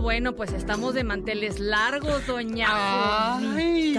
Bueno, pues estamos de manteles largos, doña Ay,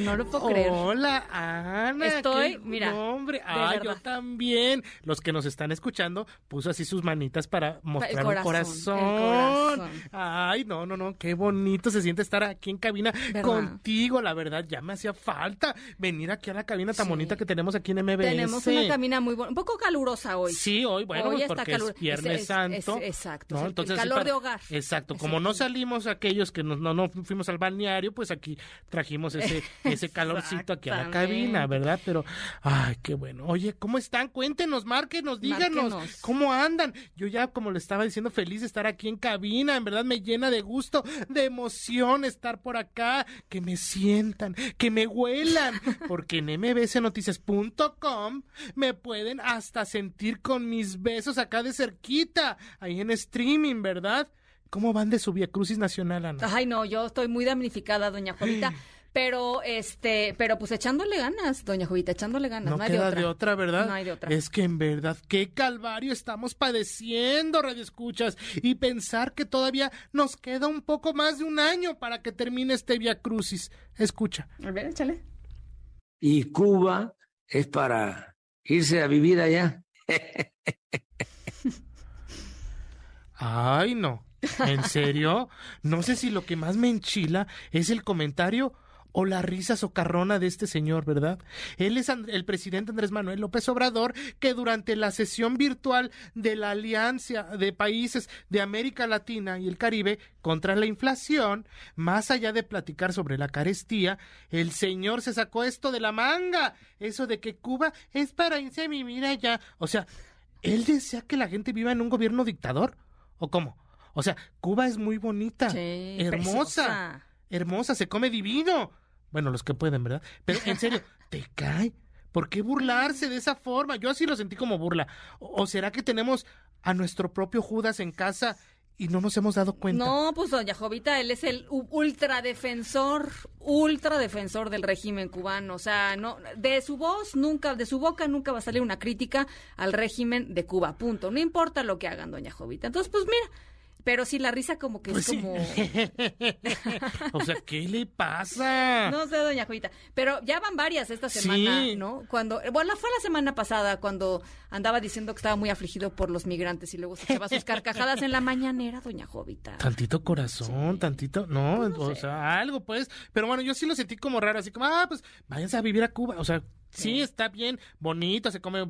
No lo puedo creer. Hola, Ana. Estoy, mira. Hombre, ay, yo también. Los que nos están escuchando, puso así sus manitas para mostrar el corazón, Ay, no, no, no, qué bonito se siente estar aquí en cabina contigo, la verdad, ya me hacía falta venir aquí a la cabina tan bonita que tenemos aquí en MBS. Tenemos una cabina muy buena, un poco calurosa hoy. Sí, hoy, bueno, pues porque es Viernes Santo. exacto, Entonces, el calor de hogar. Exacto, como no salimos aquellos que no, no, fuimos al balneario, pues aquí trajimos ese, ese calorcito aquí a la cabina, ¿verdad? Pero, ay, qué bueno. Oye, ¿cómo están? Cuéntenos, márquenos, díganos, ¿cómo andan? Yo ya, como le estaba diciendo, feliz de estar aquí en cabina, en verdad me llena de gusto, de emoción estar por acá, que me sientan, que me huelan, porque en mbsnoticias.com me pueden hasta sentir con mis besos acá de cerquita, ahí en streaming, ¿verdad? ¿Cómo van de su Via Crucis Nacional, Ana? Ay, no, yo estoy muy damnificada, doña Jovita. Pero, este, pero pues echándole ganas, doña Jovita, echándole ganas. No, no hay queda de otra. de otra. ¿verdad? No hay de otra. Es que en verdad, qué calvario estamos padeciendo, Radio Escuchas. Y pensar que todavía nos queda un poco más de un año para que termine este Via Crucis. Escucha. A ver, échale. Y Cuba es para irse a vivir allá. Ay, no. ¿En serio? No sé si lo que más me enchila es el comentario o la risa socarrona de este señor, ¿verdad? Él es el presidente Andrés Manuel López Obrador, que durante la sesión virtual de la Alianza de Países de América Latina y el Caribe contra la inflación, más allá de platicar sobre la carestía, el señor se sacó esto de la manga, eso de que Cuba es para irse a vivir allá. O sea, ¿él desea que la gente viva en un gobierno dictador? ¿O cómo? O sea, Cuba es muy bonita, hermosa, hermosa, se come divino. Bueno, los que pueden, ¿verdad? Pero en serio, ¿te cae? ¿Por qué burlarse de esa forma? Yo así lo sentí como burla. ¿O será que tenemos a nuestro propio Judas en casa y no nos hemos dado cuenta. No, pues doña Jovita, él es el ultradefensor, ultradefensor del régimen cubano. O sea, no, de su voz nunca, de su boca nunca va a salir una crítica al régimen de Cuba. Punto. No importa lo que hagan, doña Jovita. Entonces, pues mira, pero sí, la risa como que es pues como... o sea, ¿qué le pasa? No sé, doña Juita. Pero ya van varias esta semana, ¿no? Cuando... Bueno, fue la semana pasada cuando andaba diciendo que estaba muy afligido por los migrantes y luego se echaba sus carcajadas en la mañanera, doña Jovita. Tantito corazón, tantito... No, pues o sea, algo pues. Pero bueno, yo sí lo sentí como raro, así como, ah, pues váyanse a vivir a Cuba. O sea, Sí, está bien, bonito, se come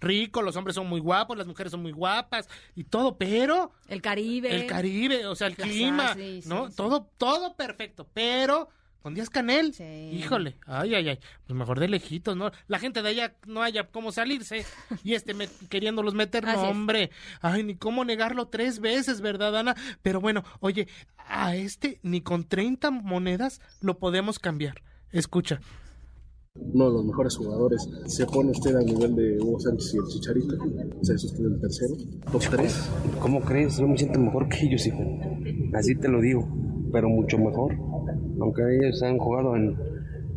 rico, los hombres son muy guapos, las mujeres son muy guapas y todo, pero... El Caribe. El Caribe, o sea, el clima, ¿no? todo, todo perfecto, pero con Díaz Canel, híjole, ay, ay, ay, pues mejor de lejitos, ¿no? La gente de allá no haya cómo salirse y este me, queriéndolos meter, no, hombre, ay, ni cómo negarlo tres veces, ¿verdad, Ana? Pero bueno, oye, a este ni con 30 monedas lo podemos cambiar. Escucha uno de los mejores jugadores. ¿Se pone usted al nivel de Hugo Sánchez y el Chicharito? O sea, ¿es usted el tercero? ¿Dos, tres? ¿Cómo crees? Yo me siento mejor que ellos, hijo. Así te lo digo, pero mucho mejor. Aunque ellos han jugado en,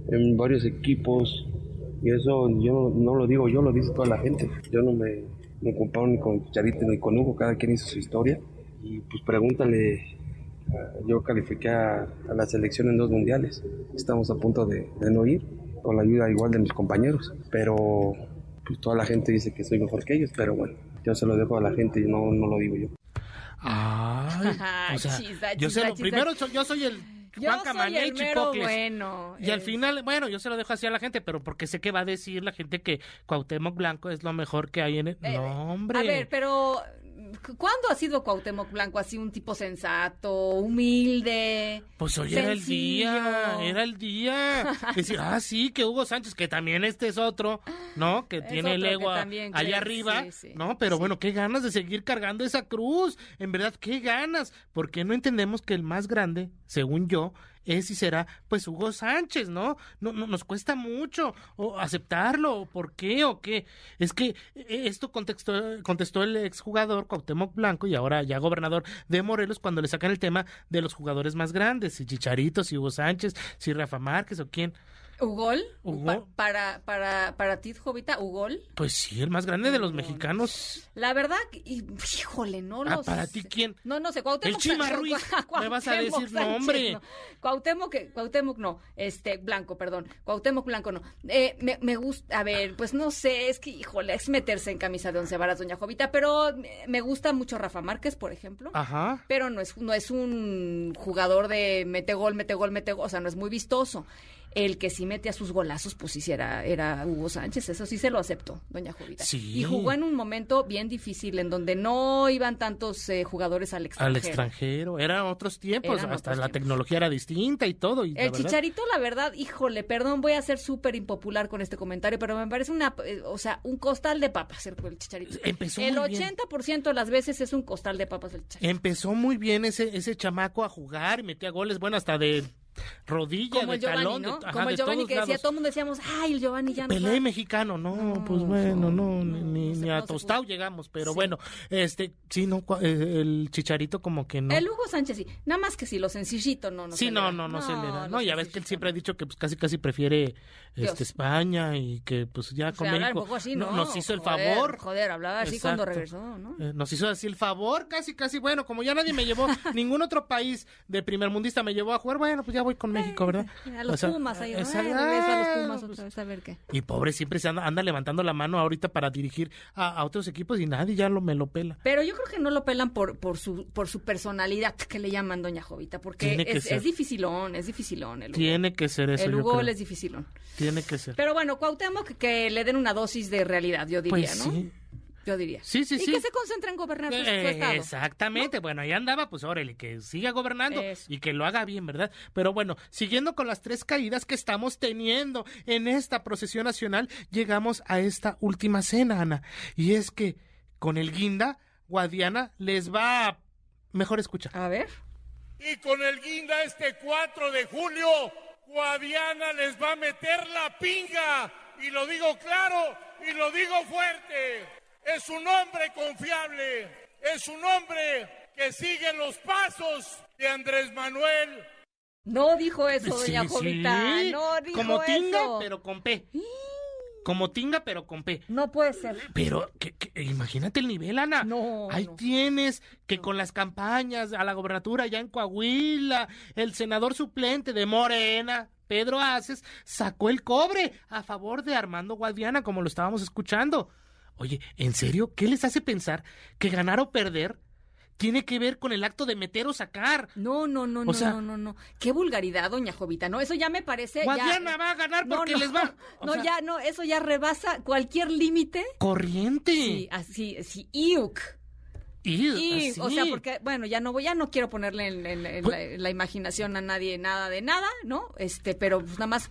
en varios equipos y eso yo no, lo digo yo, lo dice toda la gente. Yo no me, me comparo ni con Chicharito ni con Hugo, cada quien hizo su historia. Y pues pregúntale yo califiqué a, la selección en dos mundiales. Estamos a punto de, de no ir con la ayuda igual de mis compañeros, pero pues toda la gente dice que soy mejor que ellos, pero bueno, yo se lo dejo a la gente y no, no lo digo yo. Ay, o sea, yo sé, primero yo soy el Juan Camané y Chipocles. Bueno, y al final, bueno, yo se lo dejo así a la gente, pero porque sé que va a decir la gente que Cuauhtémoc Blanco es lo mejor que hay en el... Eh, no, hombre. A ver, pero ¿Cuándo ha sido Cuauhtémoc Blanco así un tipo sensato, humilde? Pues hoy era el día, era el día. Decir, ah, sí, que Hugo Sánchez, que también este es otro, ¿no? Que tiene el ego allá arriba, ¿no? Pero bueno, qué ganas de seguir cargando esa cruz. En verdad, qué ganas. Porque no entendemos que el más grande, según yo, es y será pues Hugo Sánchez, ¿no? No, no nos cuesta mucho o aceptarlo, ¿por qué o qué? Es que eh, esto contestó, contestó el exjugador Cuauhtémoc Blanco y ahora ya gobernador de Morelos cuando le sacan el tema de los jugadores más grandes, si Chicharito, si Hugo Sánchez, si Rafa Márquez o quién. ¿Ugol? Pa- para, para, para ti, Jovita, ¿Ugol? Pues sí, el más grande de los mexicanos. La verdad, y- híjole, no Ah, los... ¿para ti quién? No, no sé, Cuauhtémoc... El Chima Ruiz. Me vas a decir nombre. no. Cuauhtémoc, que- Cuauhtémoc no, este, Blanco, perdón, Cuauhtémoc Blanco no. Eh, me, me gusta, a ver, pues no sé, es que, híjole, es meterse en camisa de once varas, doña Jovita, pero me- me gusta mucho Rafa Márquez, por ejemplo. Ajá. pero no es, no es un jugador de mete gol, mete gol, mete gol, o sea, no es muy vistoso. El que sí mete a sus golazos, pues sí era, era Hugo Sánchez, eso sí se lo aceptó, doña Jovita. Sí. Y jugó en un momento bien difícil, en donde no iban tantos eh, jugadores al extranjero. Al extranjero. Eran otros tiempos, Eran hasta otros la tiempos. tecnología era distinta y todo. Y la El verdad- Chicharito, la verdad, híjole, perdón, voy a ser súper impopular con este comentario, pero me parece una, eh, o sea, un costal de papas el, el Chicharito. Empezó el muy bien. 80% de las veces es un costal de papas el Chicharito. Empezó muy bien ese, ese chamaco a jugar y metía goles, bueno, hasta de rodilla, Como de el Giovanni, talón, de- ¿no? ajá, Como el Giovanni que decía, lados. todo el mundo decíamos, ay, el Giovanni ya no Pelé va". mexicano, no, No, pues bueno, no, ni, ni- a Tostado llegamos, pero Sí. bueno, este, sí, no, eh, el chicharito como que no. El Hugo Sánchez sí. Nada más que sí, lo sencillito no, no sí, se le no, da. no, no, se le da. No, ya ves que él siempre ha dicho que pues casi casi prefiere Dios. este España y que pues ya O sea, con habla un México poco así, no- ¿no? nos hizo el favor. Joder, hablaba así cuando regresó, ¿no? Eh, nos hizo así el favor, casi, casi, bueno, como ya nadie me llevó, ningún otro país de primer mundista me llevó a jugar, bueno, pues ya voy con México, ¿verdad? A los O sea, Pumas ahí, esa- ay, a los Pumas otra vez, a ver qué. Y pobre, siempre se anda, anda levantando la mano ahorita para dirigir a, a otros equipos y nadie ya lo me lo pela. Pero yo creo que no lo pelan por, por su por su personalidad que le llaman Doña Jovita, porque es, es dificilón, es dificilón el Hugo. Tiene que ser eso, el Hugo es dificilón. Tiene que ser. Pero bueno, Cuauhtémoc que, que le den una dosis de realidad, yo diría, pues ¿no? sí. Yo diría. Sí, sí, y sí. que se concentre en gobernar su, su Eh, estado. Exactamente, bueno, ahí andaba, pues órale, que siga gobernando Eso. y que lo haga bien, ¿verdad? Pero bueno, siguiendo con las tres caídas que estamos teniendo en esta procesión nacional, llegamos a esta última cena, Ana. Y es que con el guinda, Guadiana les va a... Mejor escucha. A ver. Y con el guinda este 4 de julio, Guadiana les va a meter la pinga. Y lo digo claro y lo digo fuerte. Es un hombre confiable. Es un hombre que sigue los pasos de Andrés Manuel. No dijo eso, doña Sí, Jovita. sí. No dijo Como tinga, eso. pero con P. Como tinga, pero con P. No puede ser. Pero que, que- imagínate el nivel, Ana. No, Ahí no. tienes que con las campañas a la gobernatura ya en Coahuila, el senador suplente de Morena, Pedro Aces, sacó el cobre a favor de Armando Guadiana, como lo estábamos escuchando. Oye, ¿en serio? ¿Qué les hace pensar que ganar o perder tiene que ver con el acto de meter o sacar? No, no, no, no, sea- no, no, no. Qué vulgaridad, doña Jovita. No, eso ya me parece. Guadiana ya... va a ganar porque no, les va. o no, sea, ya, no, eso ya rebasa cualquier límite. Corriente. Sí, así, sí, iuk. Así. o sea, porque, bueno, ya no voy, ya no quiero ponerle en, en- en Pues- la, en la imaginación a nadie nada de nada, ¿no? Este, pero pues nada más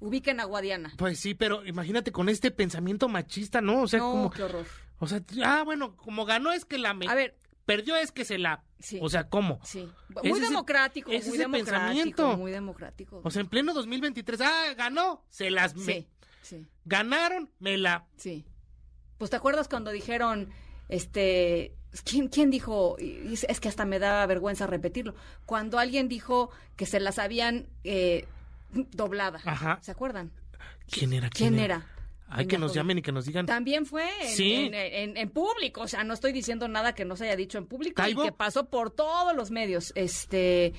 ubiquen a Guadiana. Pues sí, pero imagínate con este pensamiento machista, ¿no? O sea, no, como. qué horror. O sea, ah, bueno, como ganó es que la. me- A ver, Perdió es que se la. Sí. O sea, ¿cómo? sí. Muy es democrático, ese muy democrático, pensamiento. muy democrático. O sea, en pleno 2023, ah, ganó, se las. me- sí, sí. Ganaron, me la. Sí. Pues te acuerdas cuando dijeron, este, ¿quién, quién dijo? Es que hasta me da vergüenza repetirlo. Cuando alguien dijo que se las habían eh, doblada. Ajá. ¿Se acuerdan? ¿Quién era? ¿Quién era? Ay, que nos llamen y que nos digan. También fue en, Sí. en, en- en público, o sea, no estoy diciendo nada que no se haya dicho en público ¿Taibo? y que pasó por todos los medios. Este,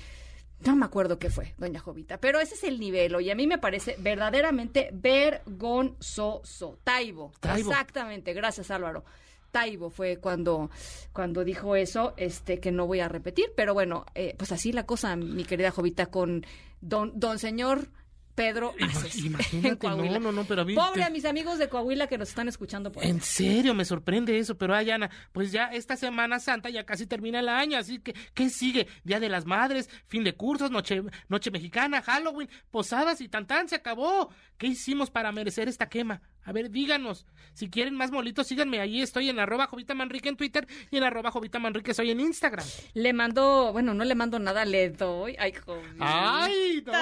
no me acuerdo qué fue, doña Jovita, pero ese es el nivel, y a mí me parece verdaderamente vergonzoso. Taibo, Taibo. exactamente, gracias Álvaro. Taibo fue cuando, cuando dijo eso, este, que no voy a repetir, pero bueno, eh, pues así la cosa, mi querida Jovita, con don, don señor Pedro Aces, en Coahuila. no, no, no, pero a mí Pobre te- a mis amigos de Coahuila que nos están escuchando por allá. En serio, me sorprende eso, pero ay, Ana, pues ya esta Semana Santa ya casi termina el año, así que, ¿qué sigue? Día de las Madres, fin de cursos, noche, noche mexicana, Halloween, posadas y tan tan, se acabó. ¿Qué hicimos para merecer esta quema? A ver, díganos. Si quieren más molitos, síganme. Ahí estoy en arroba Jovita Manrique en Twitter y en arroba Jovita Manrique soy en Instagram. Le mando, bueno, no le mando nada, le doy. Ay, Jovita. Ay, no, qué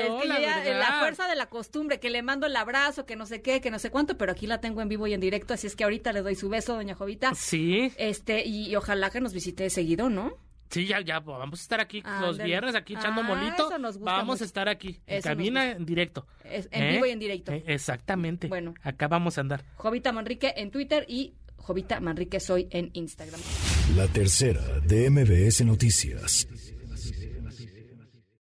emoción, Es que la ya, verdad. la fuerza de la costumbre, que le mando el abrazo, que no sé qué, que no sé cuánto, pero aquí la tengo en vivo y en directo, así es que ahorita le doy su beso, doña Jovita. Sí, Este, y, y ojalá que nos visite seguido, ¿no? Sí, ya, ya, vamos a estar aquí los viernes, aquí echando Ah, molito. eso nos gusta Vamos mucho. a estar aquí, en Eso cabina, en directo. Es- en ¿Eh? vivo y en directo. Eh, exactamente. Bueno. Acá vamos a andar. Jovita Manrique en Twitter y Jovita Manrique soy en Instagram. La tercera de MBS Noticias.